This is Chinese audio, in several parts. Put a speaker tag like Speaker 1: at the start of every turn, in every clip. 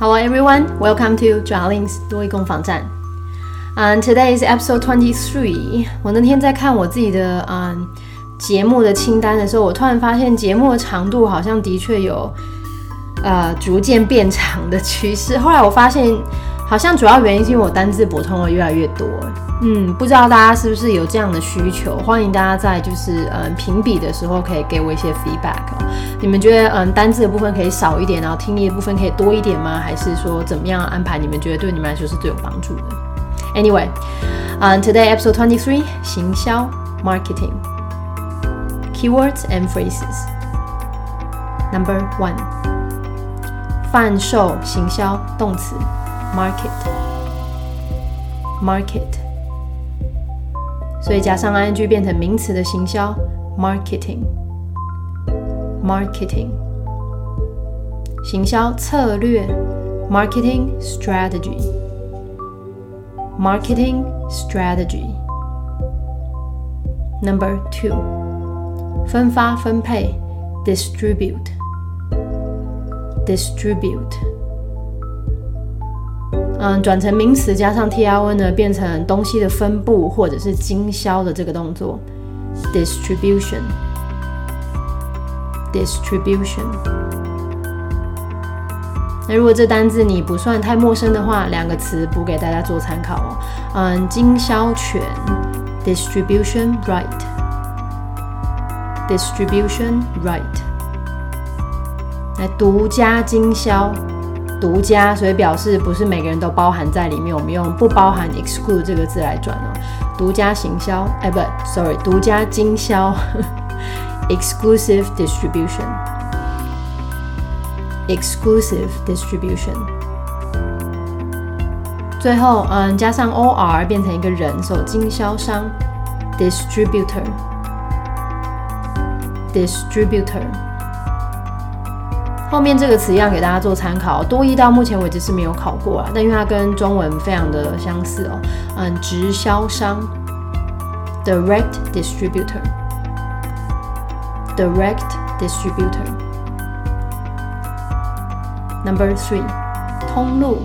Speaker 1: Hello everyone, welcome to Jolin's 多益攻防战。嗯，Today is episode twenty three。我那天在看我自己的嗯节目的清单的时候，我突然发现节目的长度好像的确有呃逐渐变长的趋势。后来我发现，好像主要原因是因为我单字补充了越来越多。嗯，不知道大家是不是有这样的需求？欢迎大家在就是嗯评比的时候可以给我一些 feedback 哦。你们觉得嗯单字的部分可以少一点，然后听力的部分可以多一点吗？还是说怎么样安排？你们觉得对你们来说是最有帮助的？Anyway，嗯，today episode twenty three，行销 marketing keywords and phrases。Number one，贩售行销动词 market market。所以加上 ing 变成名词的行销，marketing，marketing，行销策略，marketing strategy，marketing strategy。Number two，分发分配，distribute，distribute。嗯，转成名词加上 t r n 呢，变成东西的分布或者是经销的这个动作，distribution，distribution。那如果这单字你不算太陌生的话，两个词补给大家做参考哦。嗯，经销权，distribution right，distribution right。来，独家经销。独家，所以表示不是每个人都包含在里面。我们用不包含 exclude 这个字来转哦。独家行销，哎，不，sorry，独家经销，exclusive distribution，exclusive distribution。最后，嗯，加上 or 变成一个人，所以经销商，distributor，distributor。后面这个词一样给大家做参考，多一到目前为止是没有考过啊，但因为它跟中文非常的相似哦，嗯，直销商，direct distributor，direct distributor。Number three，通路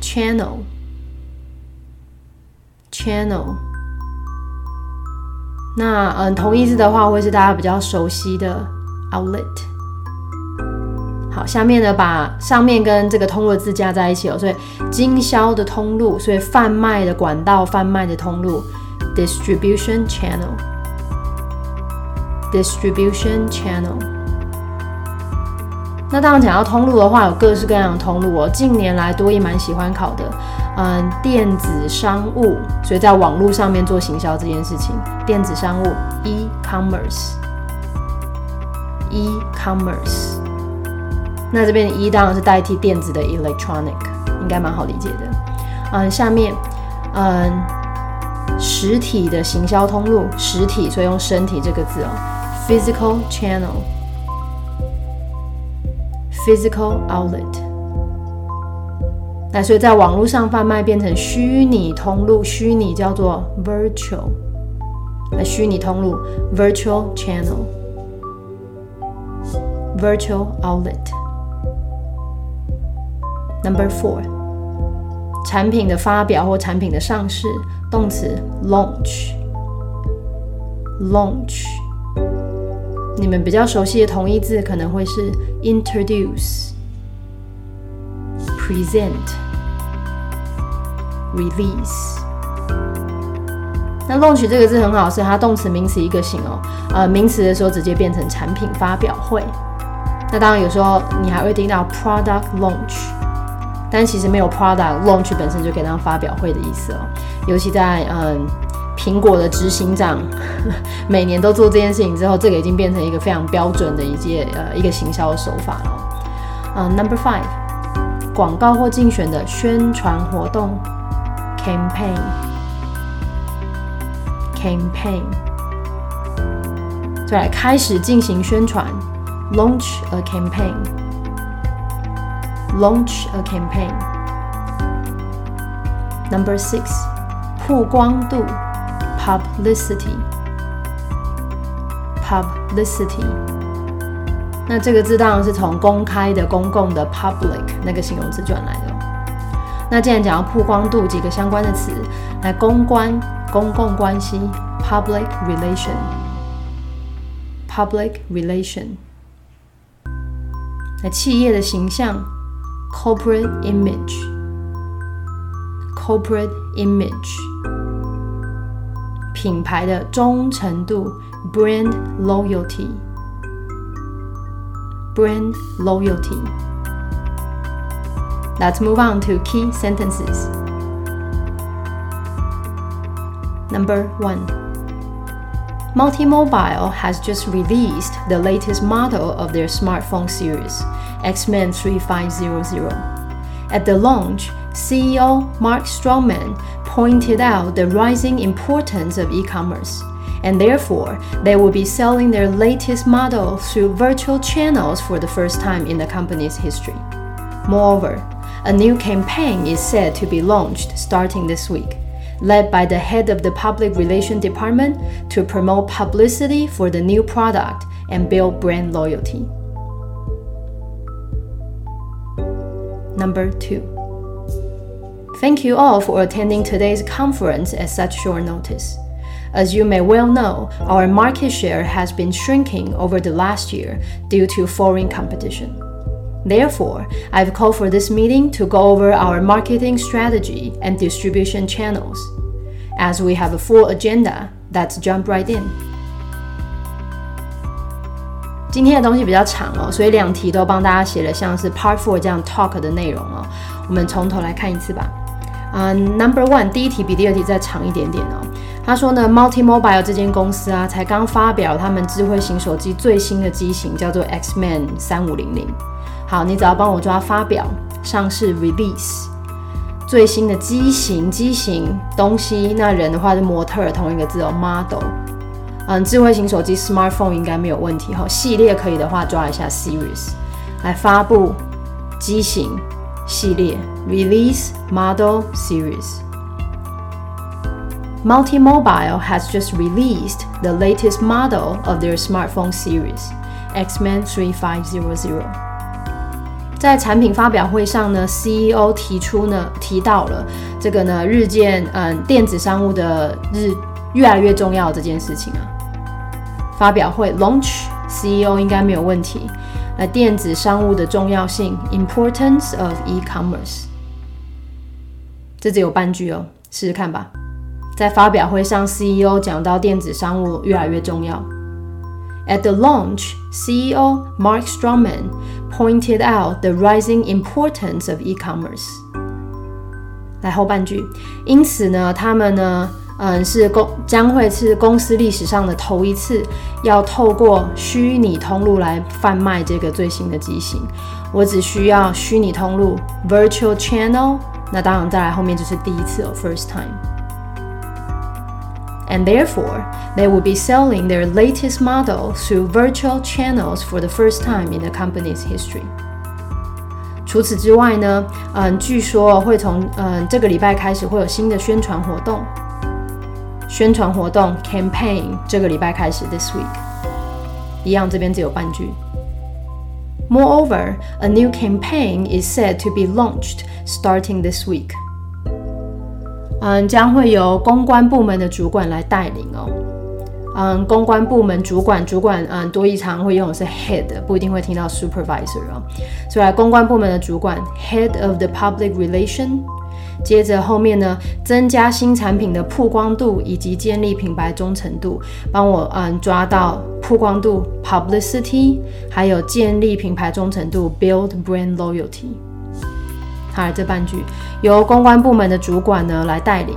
Speaker 1: ，channel，channel。那嗯，同义字的话会是大家比较熟悉的 outlet。下面呢把上面跟这个通路字加在一起哦，所以经销的通路，所以贩卖的管道、贩卖的通路，distribution channel，distribution channel。那当然讲到通路的话，有各式各样的通路哦。近年来多一蛮喜欢考的，嗯，电子商务，所以在网络上面做行销这件事情，电子商务，e-commerce，e-commerce。那这边的 e 当然是代替电子的 electronic，应该蛮好理解的。嗯，下面，嗯，实体的行销通路，实体，所以用身体这个字哦，physical channel，physical outlet。那所以在网络上贩卖变成虚拟通路，虚拟叫做 virtual，那虚拟通路 virtual channel，virtual outlet。Number four，产品的发表或产品的上市，动词 launch，launch。你们比较熟悉的同义字可能会是 introduce，present，release。那 launch 这个字很好，是它动词名词一个形哦。呃，名词的时候直接变成产品发表会。那当然有时候你还会听到 product launch。但其实没有 product launch 本身就可以当发表会的意思哦，尤其在嗯苹果的执行长 每年都做这件事情之后，这个已经变成一个非常标准的一件呃一个行销的手法了。嗯，Number Five，广告或竞选的宣传活动，campaign，campaign，再来开始进行宣传，launch a campaign。Launch a campaign. Number six，曝光度，publicity，publicity。 那这个字当然是从公开的、公共的 （public） 那个形容词转来的。那既然讲到曝光度，几个相关的词，来公关、公共关系 （public relation），public relation。来企业的形象 （corporate image），corporate image。品牌的忠诚度 （brand loyalty）。brand loyalty. Let's move on to key sentences. Number one. Multimobile has just released the latest model of their smartphone series, X-Men 3500. At the launch, CEO Mark Stroman pointed out the rising importance of e-commerce and therefore they will be selling their latest model through virtual channels for the first time in the company's history. Moreover, a new campaign is said to be launched starting this week, led by the head of the public relations department to promote publicity for the new product and build brand loyalty. Number 2. Thank you all for attending today's conference at such short notice. As you may well know, our market share has been shrinking over the last year due to foreign competition. Therefore, I've called for this meeting to go over our marketing strategy and distribution channels. As we have a full agenda, let's jump right in. 今天的东西比较长哦，所以两题都帮大家写了像是 Part Four 这样 talk 的内容哦。我们从头来看一次吧。啊、Number One，第一题比第二题再长一点点哦。他说呢，Multimobile 这间公司啊，才刚发表他们智慧型手机最新的机型，叫做 Xman 三五零零。好，你只要帮我抓发表、上市 Release 最新的机型、机型东西。那人的话是模特，同一个字哦，Model。嗯，智慧型手机 Smartphone 应该没有问题哈。系列可以的话抓一下 Series 来发布机型系列 Release Model Series。Multimobile has just released the latest model of their smartphone series, Xman 3500. 在产品发表会上呢，CEO 提出呢，提到了这个呢，日渐嗯电子商务的日越来越重要这件事情啊。发表会 launch，CEO 应该没有问题。那电子商务的重要性，importance of e-commerce，这只有半句哦，试试看吧。在发表会上，CEO 讲到电子商务越来越重要。At the launch, CEO Mark Stroman pointed out the rising importance of e-commerce。来后半句，因此呢，他们呢，嗯，是公将会是公司历史上的头一次要透过虚拟通路来贩卖这个最新的机型。我只需要虚拟通路 （virtual channel），那当然再来后面就是第一次哦，first time。and therefore they will be selling their latest model through virtual channels for the first time in the company's history. 除此之外呢，嗯，据说会从嗯这个礼拜开始会有新的宣传活动。宣传活动 campaign 这个礼拜开始 this week，一样这边只有半句。Moreover, a new campaign is said to be launched starting this week. 嗯，将会由公关部门的主管来带领哦。嗯，公关部门主管，主管，嗯，多一常会用的是 head，不一定会听到 supervisor 哦。所以，公关部门的主管 head of the public relation。接着后面呢，增加新产品的曝光度以及建立品牌忠诚度，帮我嗯抓到曝光度 publicity，还有建立品牌忠诚度 build brand loyalty。好，这半句由公关部门的主管呢来带领，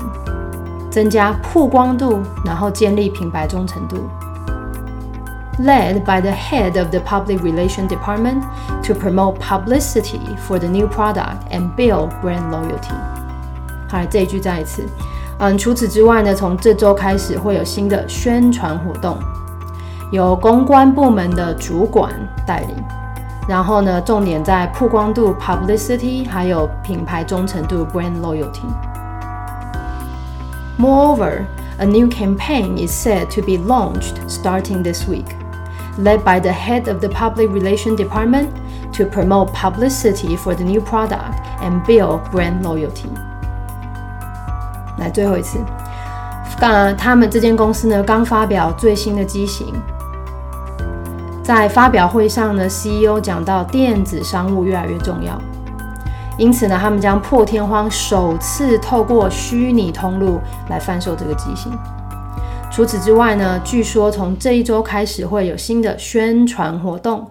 Speaker 1: 增加曝光度，然后建立品牌忠诚度。Led by the head of the public relation department to promote publicity for the new product and build brand loyalty。好，这一句再一次。嗯，除此之外呢，从这周开始会有新的宣传活动，由公关部门的主管带领。然后呢，重点在曝光度 （publicity） 还有品牌忠诚度 （brand loyalty）。Moreover, a new campaign is said to be launched starting this week, Led by the head of the public relation department to promote publicity for the new product and build brand loyalty. 来，最后一次，呃，他们这间公司呢刚发表最新的机型，在发表会上呢，CEO 讲到电子商务越来越重要，因此呢，他们将破天荒首次透过虚拟通路来贩售这个机型。除此之外呢，据说从这一周开始会有新的宣传活动，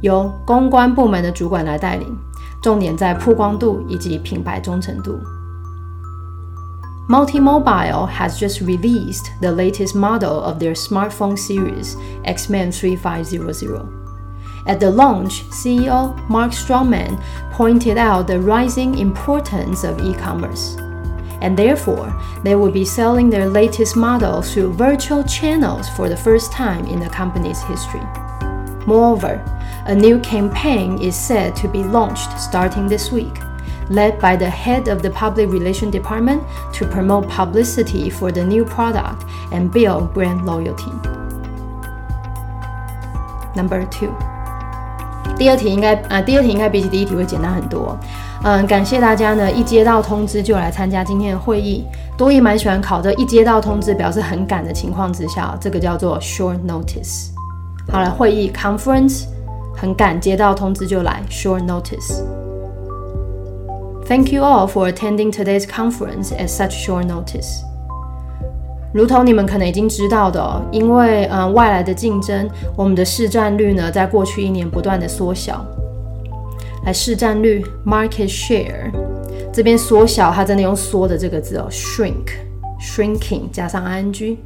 Speaker 1: 由公关部门的主管来带领，重点在曝光度以及品牌忠诚度。Multimobile has just released the latest model of their smartphone series, Xman 3500. At the launch, CEO Mark Strongman pointed out the rising importance of e commerce. And therefore, they will be selling their latest model through virtual channels for the first time in the company's history. Moreover, a new campaign is said to be launched starting this week led by the head of the public relation department to promote publicity for the new product and build brand loyalty. Number two，第二题应该啊，第二题应该比起第一题会简单很多。嗯，感谢大家呢，一接到通知就来参加今天的会议。多益蛮喜欢考这，一接到通知表示很赶的情况之下，这个叫做 short notice。好了，会议 conference 很赶，接到通知就来 short notice。Thank you all for attending today's conference at such short notice. 如同你们可能已经知道的，因为呃外来的竞争，我们的市占率呢在过去一年不断的缩小。来，市占率 （market share） 这边缩小，它真的用缩的这个字哦，shrink，shrinking 加上 ing。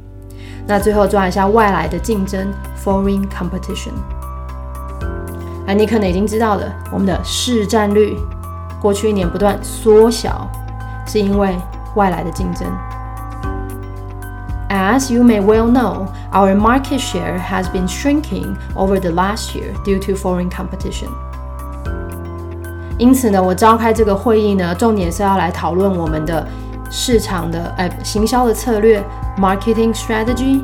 Speaker 1: 那最后抓一下外来的竞争 （foreign competition）。哎，你可能已经知道了，我们的市占率。过去一年不断缩小，是因为外来的竞争。As you may well know, our market share has been shrinking over the last year due to foreign competition. 因此呢，我召开这个会议呢，重点是要来讨论我们的市场的呃行销的策略 （marketing strategy），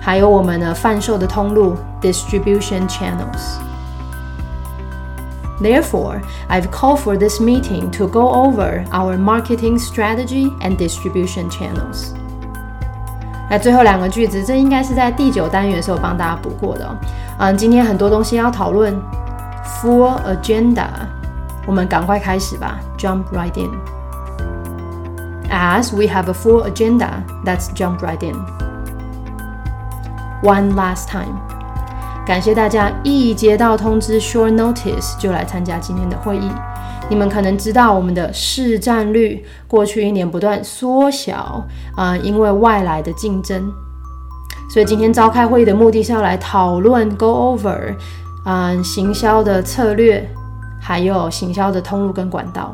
Speaker 1: 还有我们的贩售的通路 （distribution channels）。Therefore, I've called for this meeting to go over our marketing strategy and distribution channels. 那最后两个句子，这应该是在第九单元的时候帮大家补过的。嗯，今天很多东西要讨论，full agenda，我们赶快开始吧，jump right in. As we have a full agenda, let's jump right in. One last time. 感谢大家一接到通知 short notice 就来参加今天的会议。你们可能知道我们的市占率过去一年不断缩小啊，因为外来的竞争。所以今天召开会议的目的是要来讨论 go over 啊行销的策略，还有行销的通路跟管道。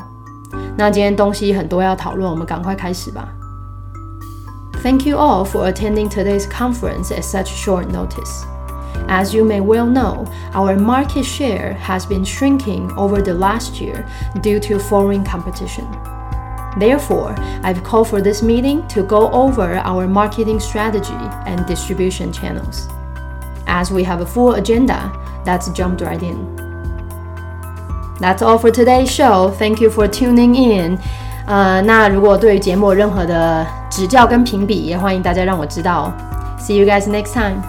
Speaker 1: 那今天东西很多要讨论，我们赶快开始吧。Thank you all for attending today's conference at such short notice. As you may well know, our market share has been shrinking over the last year due to foreign competition. Therefore, I've called for this meeting to go over our marketing strategy and distribution channels. As we have a full agenda, let's jump right in. That's all for today's show. Thank you for tuning in. 呃，那如果对于节目有任何的指教跟评比，也欢迎大家让我知道。See you guys next time.